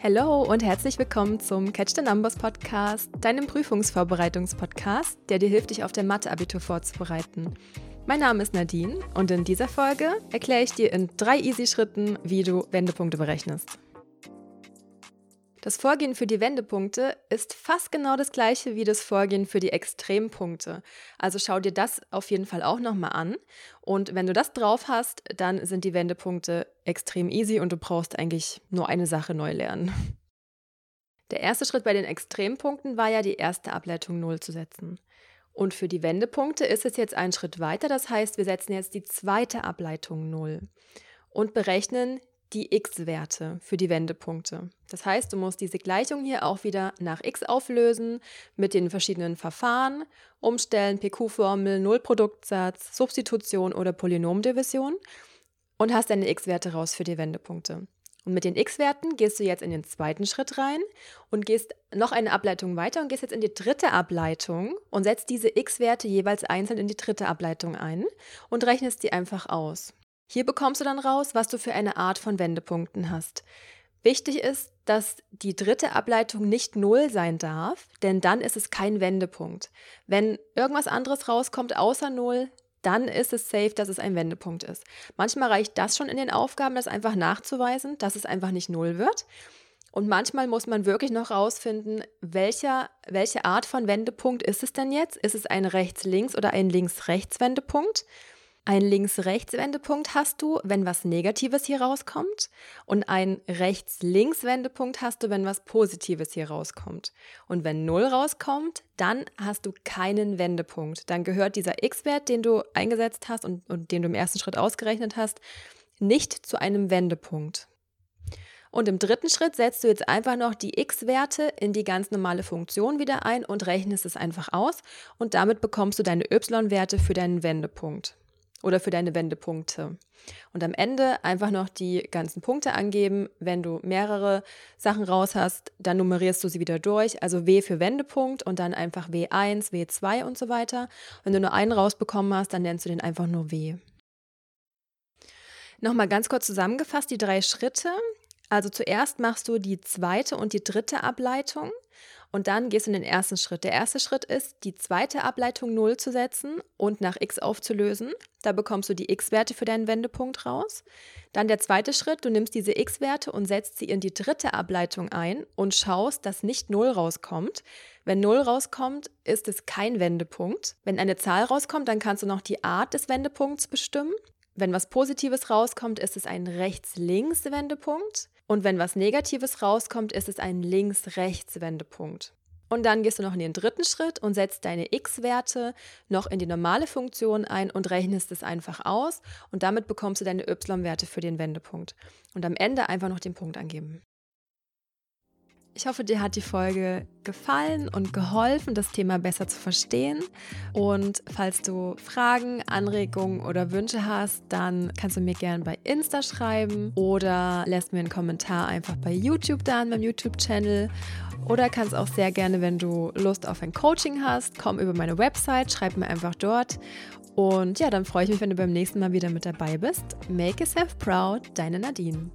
Hallo und herzlich willkommen zum Catch the Numbers Podcast, deinem Prüfungsvorbereitungspodcast, der dir hilft, dich auf der Mathe-Abitur vorzubereiten. Mein Name ist Nadine und in dieser Folge erkläre ich dir in drei Easy-Schritten, wie du Wendepunkte berechnest. Das Vorgehen für die Wendepunkte ist fast genau das gleiche wie das Vorgehen für die Extrempunkte. Also schau dir das auf jeden Fall auch nochmal an. Und wenn du das drauf hast, dann sind die Wendepunkte extrem easy und du brauchst eigentlich nur eine Sache neu lernen. Der erste Schritt bei den Extrempunkten war ja die erste Ableitung 0 zu setzen. Und für die Wendepunkte ist es jetzt ein Schritt weiter. Das heißt, wir setzen jetzt die zweite Ableitung 0 und berechnen die x-Werte für die Wendepunkte. Das heißt, du musst diese Gleichung hier auch wieder nach x auflösen mit den verschiedenen Verfahren, umstellen, PQ-Formel, Nullproduktsatz, Substitution oder Polynomdivision und hast deine x-Werte raus für die Wendepunkte. Und mit den x-Werten gehst du jetzt in den zweiten Schritt rein und gehst noch eine Ableitung weiter und gehst jetzt in die dritte Ableitung und setzt diese x-Werte jeweils einzeln in die dritte Ableitung ein und rechnest die einfach aus. Hier bekommst du dann raus, was du für eine Art von Wendepunkten hast. Wichtig ist, dass die dritte Ableitung nicht null sein darf, denn dann ist es kein Wendepunkt. Wenn irgendwas anderes rauskommt außer null, dann ist es safe, dass es ein Wendepunkt ist. Manchmal reicht das schon in den Aufgaben, das einfach nachzuweisen, dass es einfach nicht null wird. Und manchmal muss man wirklich noch rausfinden, welcher, welche Art von Wendepunkt ist es denn jetzt? Ist es ein Rechts-Links- oder ein Links-Rechts-Wendepunkt? Ein Links-Rechts-Wendepunkt hast du, wenn was Negatives hier rauskommt. Und ein Rechts-Links-Wendepunkt hast du, wenn was Positives hier rauskommt. Und wenn 0 rauskommt, dann hast du keinen Wendepunkt. Dann gehört dieser x-Wert, den du eingesetzt hast und, und den du im ersten Schritt ausgerechnet hast, nicht zu einem Wendepunkt. Und im dritten Schritt setzt du jetzt einfach noch die x-Werte in die ganz normale Funktion wieder ein und rechnest es einfach aus. Und damit bekommst du deine y-Werte für deinen Wendepunkt oder für deine Wendepunkte. Und am Ende einfach noch die ganzen Punkte angeben. Wenn du mehrere Sachen raus hast, dann nummerierst du sie wieder durch. Also W für Wendepunkt und dann einfach W1, W2 und so weiter. Wenn du nur einen rausbekommen hast, dann nennst du den einfach nur W. Nochmal ganz kurz zusammengefasst, die drei Schritte. Also zuerst machst du die zweite und die dritte Ableitung und dann gehst du in den ersten Schritt. Der erste Schritt ist, die zweite Ableitung 0 zu setzen und nach x aufzulösen. Da bekommst du die x-Werte für deinen Wendepunkt raus. Dann der zweite Schritt, du nimmst diese x-Werte und setzt sie in die dritte Ableitung ein und schaust, dass nicht 0 rauskommt. Wenn 0 rauskommt, ist es kein Wendepunkt. Wenn eine Zahl rauskommt, dann kannst du noch die Art des Wendepunkts bestimmen. Wenn was Positives rauskommt, ist es ein Rechts-Links-Wendepunkt. Und wenn was Negatives rauskommt, ist es ein Links-Rechts-Wendepunkt. Und dann gehst du noch in den dritten Schritt und setzt deine x-Werte noch in die normale Funktion ein und rechnest es einfach aus. Und damit bekommst du deine y-Werte für den Wendepunkt. Und am Ende einfach noch den Punkt angeben. Ich hoffe, dir hat die Folge gefallen und geholfen, das Thema besser zu verstehen. Und falls du Fragen, Anregungen oder Wünsche hast, dann kannst du mir gerne bei Insta schreiben oder lässt mir einen Kommentar einfach bei YouTube da an meinem YouTube-Channel. Oder kannst auch sehr gerne, wenn du Lust auf ein Coaching hast, komm über meine Website, schreib mir einfach dort. Und ja, dann freue ich mich, wenn du beim nächsten Mal wieder mit dabei bist. Make yourself proud, deine Nadine.